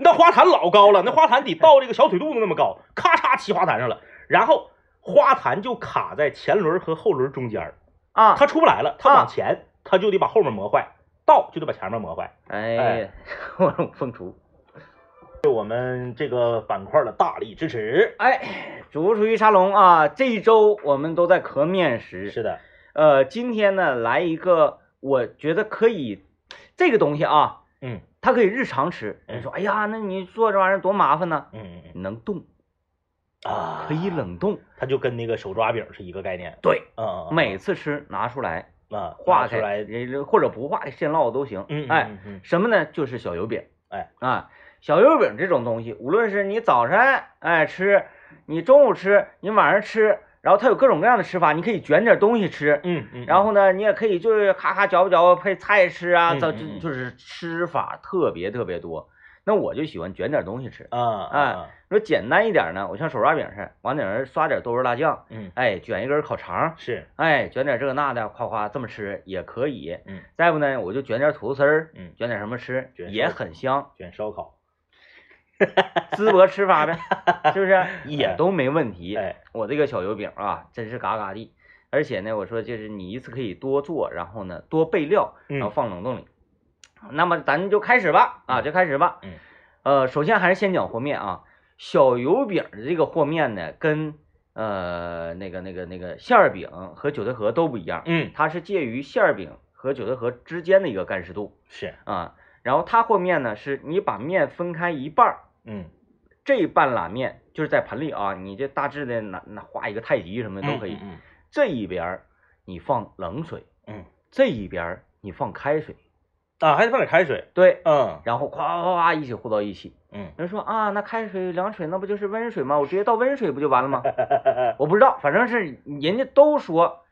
那花坛老高了，那花坛得到这个小腿肚子那么高，咔嚓骑花坛上了，然后花坛就卡在前轮和后轮中间啊，他出不来了，他往前他就得把后面磨坏，倒就得把前面磨坏。哎，我凤雏，对我们这个板块的大力支持。哎，主厨鱼沙龙啊，这一周我们都在磕面食。是的，呃，今天呢来一个，我觉得可以，这个东西啊，嗯。它可以日常吃。人说：“哎呀，那你做这玩意儿多麻烦呢。”嗯嗯嗯，能冻啊，可以冷冻，它就跟那个手抓饼是一个概念。对，嗯，每次吃拿出来啊，化出来，或者不化现烙都行。嗯，哎，什么呢？就是小油饼。哎啊，小油饼这种东西，无论是你早晨哎吃，你中午吃，你晚上吃。然后它有各种各样的吃法，你可以卷点东西吃，嗯嗯，然后呢，你也可以就是咔咔嚼吧嚼吧配菜吃啊，就就就是吃法特别特别多。那我就喜欢卷点东西吃。啊，哎，说简单一点呢，我像手抓饼似的，往顶上刷点豆瓣辣酱，嗯，哎，卷一根烤肠是，哎，卷点这个那的，夸夸这么吃也可以，嗯，再不呢，我就卷点土豆丝儿，嗯，卷点什么吃也很香，卷烧烤。淄博吃法呗，是不是也都没问题？哎，我这个小油饼啊，真是嘎嘎的。而且呢，我说就是你一次可以多做，然后呢多备料，然后放冷冻里。那么咱就开始吧，啊，就开始吧。嗯。呃，首先还是先讲和面啊。小油饼的这个和面呢，跟呃那个那个那个馅儿饼和韭菜盒都不一样。嗯。它是介于馅儿饼和韭菜盒之间的一个干湿度。是啊。然后它和面呢，是你把面分开一半儿。嗯，这半拉面就是在盆里啊，你这大致的拿拿画一个太极什么的都可以。嗯，这一边你放冷水，嗯，这一边你放开水，啊，还得放点开水。对，嗯，然后夸夸夸一起和到一起。嗯，人说啊，那开水凉水那不就是温水吗？我直接倒温水不就完了吗？我不知道，反正是人家都说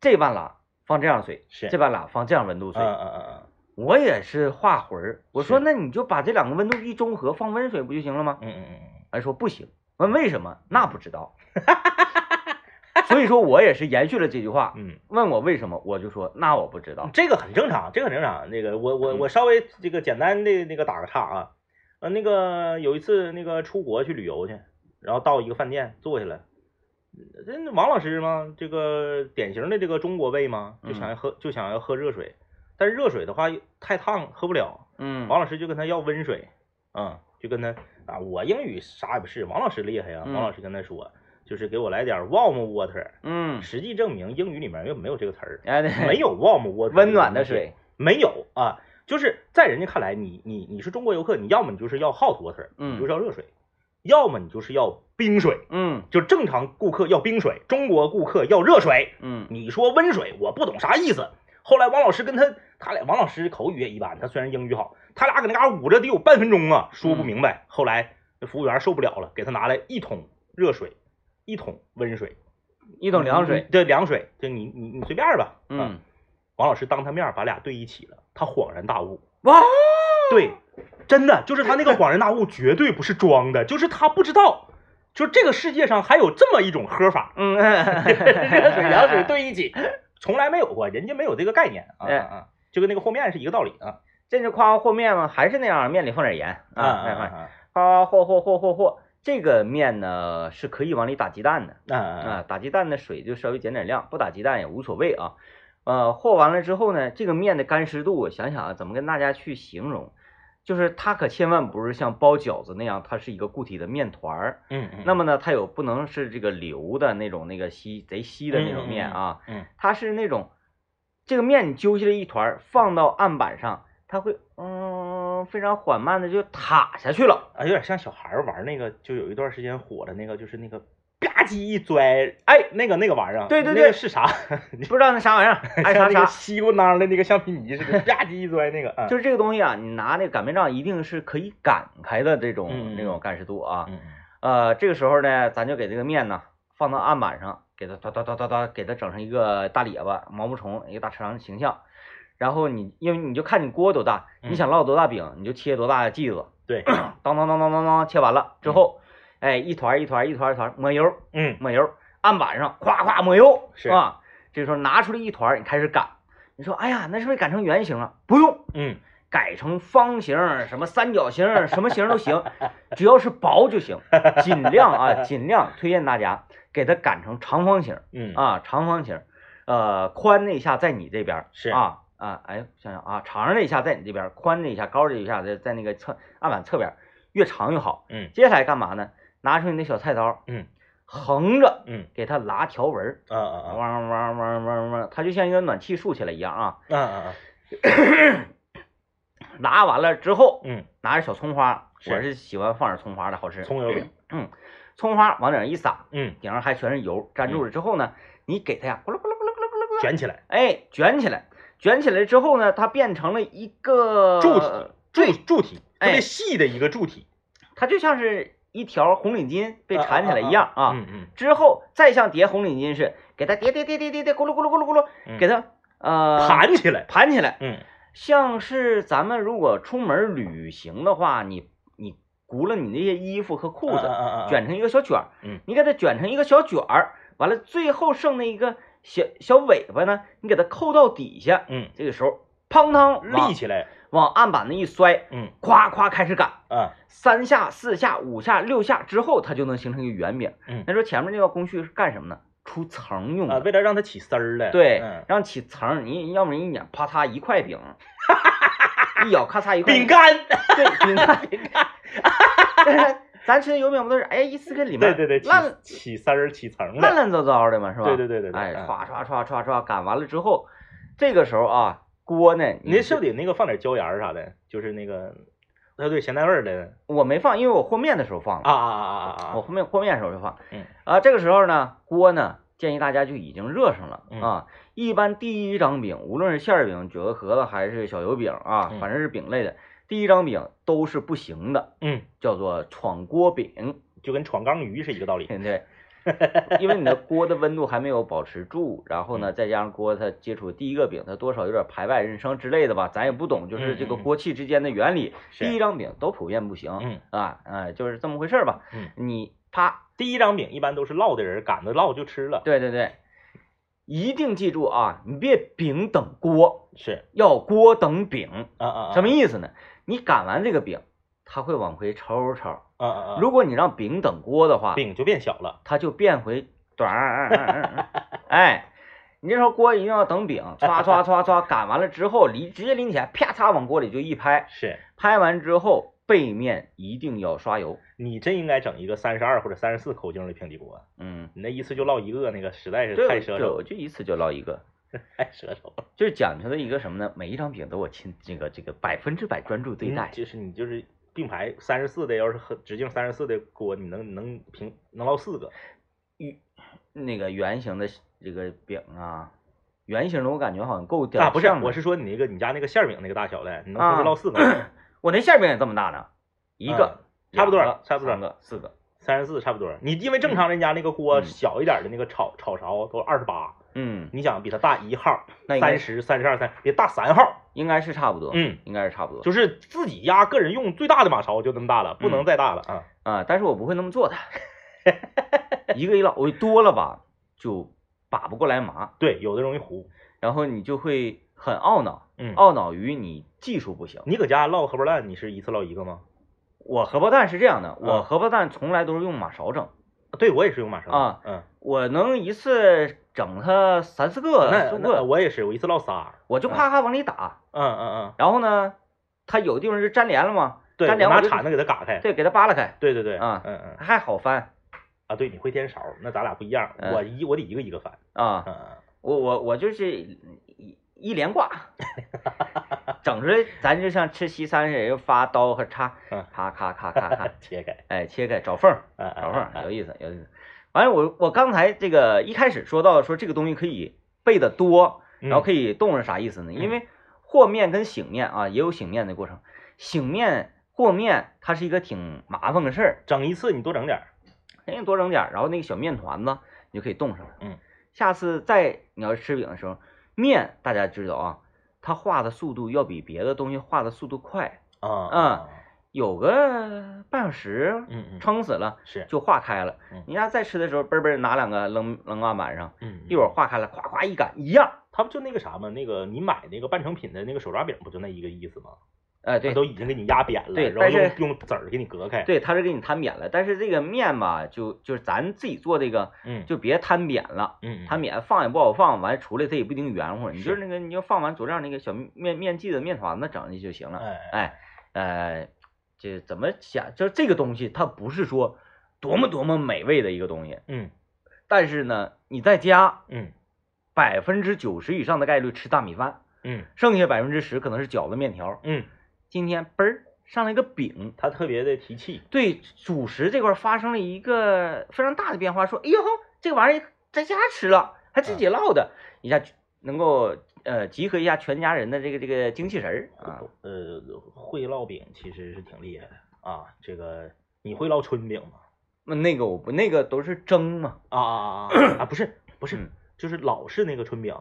这半拉放这样水，是这半拉放这样温度水。嗯嗯嗯嗯。我也是画魂儿，我说那你就把这两个温度一中和，放温水不就行了吗？嗯嗯嗯，还说不行，问为什么？那不知道。所以说我也是延续了这句话，嗯，问我为什么，我就说那我不知道，这个很正常，这个很正常。那个我我我稍微这个简单的那个打个岔啊，呃，那个有一次那个出国去旅游去，然后到一个饭店坐下来，这王老师嘛，这个典型的这个中国胃嘛，就想要喝就想要喝热水。但是热水的话太烫，喝不了。嗯，王老师就跟他要温水，嗯，就跟他啊，我英语啥也不是，王老师厉害呀。王老师跟他说，就是给我来点 warm water。嗯，实际证明英语里面又没有这个词儿，哎，没有 warm water，温暖的水没有啊。就是在人家看来，你你你是中国游客，你要么你就是要 hot water，嗯，就是要热水，要么你就是要冰水，嗯，就正常顾客要冰水，中国顾客要热水，嗯，你说温水，我不懂啥意思。后来王老师跟他，他俩王老师口语也一般，他虽然英语好，他俩搁那嘎捂着得有半分钟啊，说不明白。后来那服务员受不了了，给他拿来一桶热水，一桶温水，一桶凉水，对凉水，就你你你随便吧。嗯，王老师当他面把俩对一起了，他恍然大悟。哇，对，真的就是他那个恍然大悟，绝对不是装的，就是他不知道，就这个世界上还有这么一种喝法。嗯，热水凉水兑一起。从来没有过，人家没有这个概念啊啊，就跟那个和面是一个道理啊。这是夸和面吗？还是那样，面里放点盐啊啊，夸和和和和和。这个面呢是可以往里打鸡蛋的啊啊，打鸡蛋的水就稍微减点量，不打鸡蛋也无所谓啊。呃，和完了之后呢，这个面的干湿度，我想想啊，怎么跟大家去形容？就是它可千万不是像包饺子那样，它是一个固体的面团儿。嗯嗯。那么呢，它有不能是这个流的那种那个稀贼稀的那种面啊。嗯。它是那种，这个面你揪下来一团，放到案板上，它会嗯非常缓慢的就塌下去了。啊，有点像小孩玩那个，就有一段时间火的那个，就是那个吧唧一拽，哎，那个那个玩意儿。对对对。那个是啥？你不知道那啥玩意儿？哎啥啥？西瓜囊的那个橡皮泥似的，吧唧一拽那个。就是这个东西啊，你拿那个擀面杖一定是可以擀开的这种嗯那种干湿度啊。嗯。呃，这个时候呢，咱就给这个面呢放到案板上，给它哒哒哒哒哒，给它整成一个大咧巴、毛毛虫一个大长的形象。然后你因为你就看你锅多大，你想烙多大饼，你就切多大的剂子。对，当当当当当当，切完了之后，哎，一团一团一团一团抹油，嗯，抹油，案板上夸夸抹油，是啊。这时候拿出来一团，你开始擀，你说，哎呀，那是不是擀成圆形了？不用，嗯，改成方形、什么三角形、什么形都行，只要是薄就行。尽量啊，尽量推荐大家给它擀成长方形。嗯啊，长方形，呃，宽那一下在你这边是啊啊，哎，想想啊，长那一下在你这边，宽那一下，高这一下在在那个侧案板侧边，越长越好。嗯接下来干嘛呢？拿出你那小菜刀，嗯，横着嗯。给它拉条纹儿，啊啊啊。汪汪汪汪汪，它就像一个暖气竖起来一样啊。啊啊啊，拉完了之后，嗯，拿着小葱花，是。我是喜欢放点葱花的，好吃。葱油饼，嗯葱花往顶上一撒，嗯，顶上还全是油，粘住了之后呢，你给它呀，咕噜咕噜咕噜咕噜咕噜卷起来，哎，卷起来，卷起来之后呢，它变成了一个柱体柱对，柱体，特哎别细的一个柱体它就像是一条红领巾被缠起来一样啊。嗯嗯。之后再像叠红领巾似的，给它叠叠叠叠叠叠，咕噜咕噜咕噜咕噜，嗯。给它呃盘起来，盘起来，嗯。像是咱们如果出门旅行的话，你你轱辘你那些衣服和裤子，卷成一个小卷儿，嗯。你给它卷成一个小卷儿，完了最后剩那一个小小尾巴呢，你给它扣到底下，嗯，这个时候砰当立起来，往案板那一摔，嗯咵咵开始擀，啊三下、四下、五下、六下之后，它就能形成一个圆饼。嗯那说前面那个工序是干什么呢？出层用啊，的。为了让它起丝儿来，对嗯，让起层，你要么你一捻，啪嚓一块饼，一咬咔嚓一块饼，干，对，饼干，饼干。咱吃的油饼不都是哎一撕开里面，对对对，起烂起丝儿起层的，烂烂糟糟的嘛，是吧？对对对对对，哎，嗯唰唰唰唰唰擀完了之后，这个时候啊，锅呢，你那是不是得那个放点椒盐儿啥的？就是那个，啊对，咸淡味儿的我没放，因为我和面的时候放了啊啊啊啊啊啊！我和面和面的时候就放。嗯啊，这个时候呢，锅呢建议大家就已经热上了嗯啊。一般第一张饼，无论是馅儿饼、九个盒子还是小油饼啊，嗯反正是饼类的，第一张饼都是不行的，嗯，叫做闯锅饼，就跟闯缸鱼是一个道理。对 不对？因为你的 锅的温度还没有保持住，然后呢，嗯再加上锅它接触第一个饼，它多少有点排外人生之类的吧，咱也不懂，就是这个锅气之间的原理。是第一张饼都普遍不行，嗯啊，哎，就是这么回事儿吧。嗯，你啪第一张饼一般都是烙的人赶着烙就吃了，对对对，一定记住啊，你别饼等锅，是要锅等饼。啊啊啊，什么意思呢？你擀完这个饼，它会往回抽抽。啊啊啊，如果你让饼等锅的话，饼就变小了，它就变回短儿。哎，你这时候锅一定要等饼，歘歘歘歘，擀完了之后离直接拎起来，啪嚓往锅里就一拍，是拍完之后背面一定要刷油。你真应该整一个三十二或者三十四口径的平底锅，嗯，你那一次就烙一个，那个实在是，太奢侈对我，就一次就烙一个。太奢侈了。就是讲究的一个什么呢？每一张饼都我亲这个这个百分之百专注对待嗯。就是你就是并排三十四的，要是很直径三十四的锅，你能能平能烙四个，那个圆形的这个饼啊，圆形的我感觉好像够点啊，不是，我是说你那个你家那个馅饼那个大小的，你能啊同时烙四个吗？我那馅饼也这么大呢，一个、嗯差不多差不多三个、四个。三十四差不多。你因为正常人家那个锅嗯小一点的那个炒炒勺都二十八，嗯，你想比它大一号，那三十、三十二、三，比它大三号，应该是差不多。嗯，应该是差不多。就是自己家个人用最大的马勺就那么大了，不嗯能再大了啊。啊，但是我不会那么做的。一个一老，我多了吧就把不过来麻，对，有的容易糊。然后你就会很懊恼，嗯，懊恼于你技术不行。你搁家烙荷包蛋，你是一次烙一个吗？我荷包蛋是这样的，我嗯荷包蛋从来都是用马勺整，对我也是用马勺啊，嗯，我能一次整他三四个、那那四五个，我也是，我一次烙仨。我就咔咔往里打，嗯嗯嗯，然后呢，他有的地方是粘连了嘛，对，粘连我拿铲子给他嘎开。对，给他扒拉开，对对对，啊嗯嗯。还好翻。啊，对，你会颠勺，那咱俩不一样，嗯。我一我得一个一个翻。啊，嗯嗯。我我我就是一一连挂，整出来咱就像吃西餐似的，又发刀和叉，嗯。咔咔咔咔咔，切开，哎，切开找缝找缝有意思有意思。完了，我我刚才这个一开始说到说这个东西可以备的多，嗯然后可以冻是啥意思呢？因为和面跟醒面啊也有醒面的过程，醒面和面它是一个挺麻烦的事儿，整一次你多整点儿。人家多整点儿，然后那个小面团子你就可以冻上了。嗯，下次再你要吃饼的时候，面大家知道啊，它化的速度要比别的东西化的速度快，啊嗯，有个半小时，嗯嗯，撑死了是，就化开了嗯。你要再吃的时候，嘣嘣拿两个扔扔案板上，嗯一会儿化开了，咵咵一擀，一样他不就那个啥吗？那个你买那个半成品的那个手抓饼，不就那一个意思吗？哎，对，都已经给你压扁了，对，然后用用籽儿给你隔开。对，他是给你摊扁了，但是这个面吧，就就是咱自己做这个，嗯，就别摊扁了，嗯，摊扁放也不好放，完出来它也不一定圆乎。你就是那个，你就放完佐料那个小面面剂的面团子整上去就行了。哎哎，呃，这怎么想？就这个东西，它不是说多么多么美味的一个东西，嗯，但是呢，你在家，嗯，百分之九十以上的概率吃大米饭，嗯，剩下百分之十可能是饺子面条，嗯。今天嘣儿上了一个饼，它特别的提气，对主食这块发生了一个非常大的变化。说，哎呦，这个玩意儿在家吃了还自己烙的，一下能够呃集合一下全家人的这个这个精气神儿啊。呃，会烙饼其实是挺厉害的啊。这个你会烙春饼吗？那那个我不，那个都是蒸嘛。啊啊啊啊 啊！不是不是，嗯就是老式那个春饼，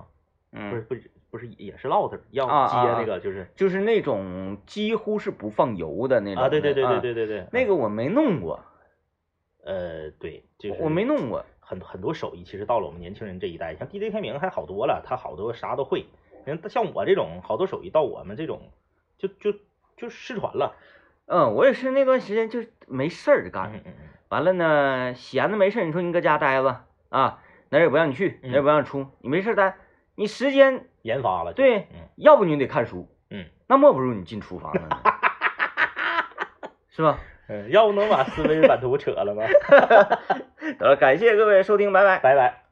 嗯，不是不是不是也是烙的，要啊接啊那个就是就是那种几乎是不放油的那种啊，对对对对啊对对对，那个我没弄过，呃对，就是我没弄过。很很多手艺，其实到了我们年轻人这一代，像 DJ 天明还好多了，他好多啥都会。人像我这种好多手艺，到我们这种就就就失传了。嗯，我也是那段时间就没事儿干，嗯嗯嗯完了呢，闲着没事儿，你说你搁家待着啊，哪儿也不让你去，哪儿也不让你出，你没事儿待，你时间研发了，对，嗯要不你得看书，嗯那莫不如你进厨房了呢，是吧？嗯，要不能把思维版图扯了吗？得了，感谢各位收听，拜拜。拜拜。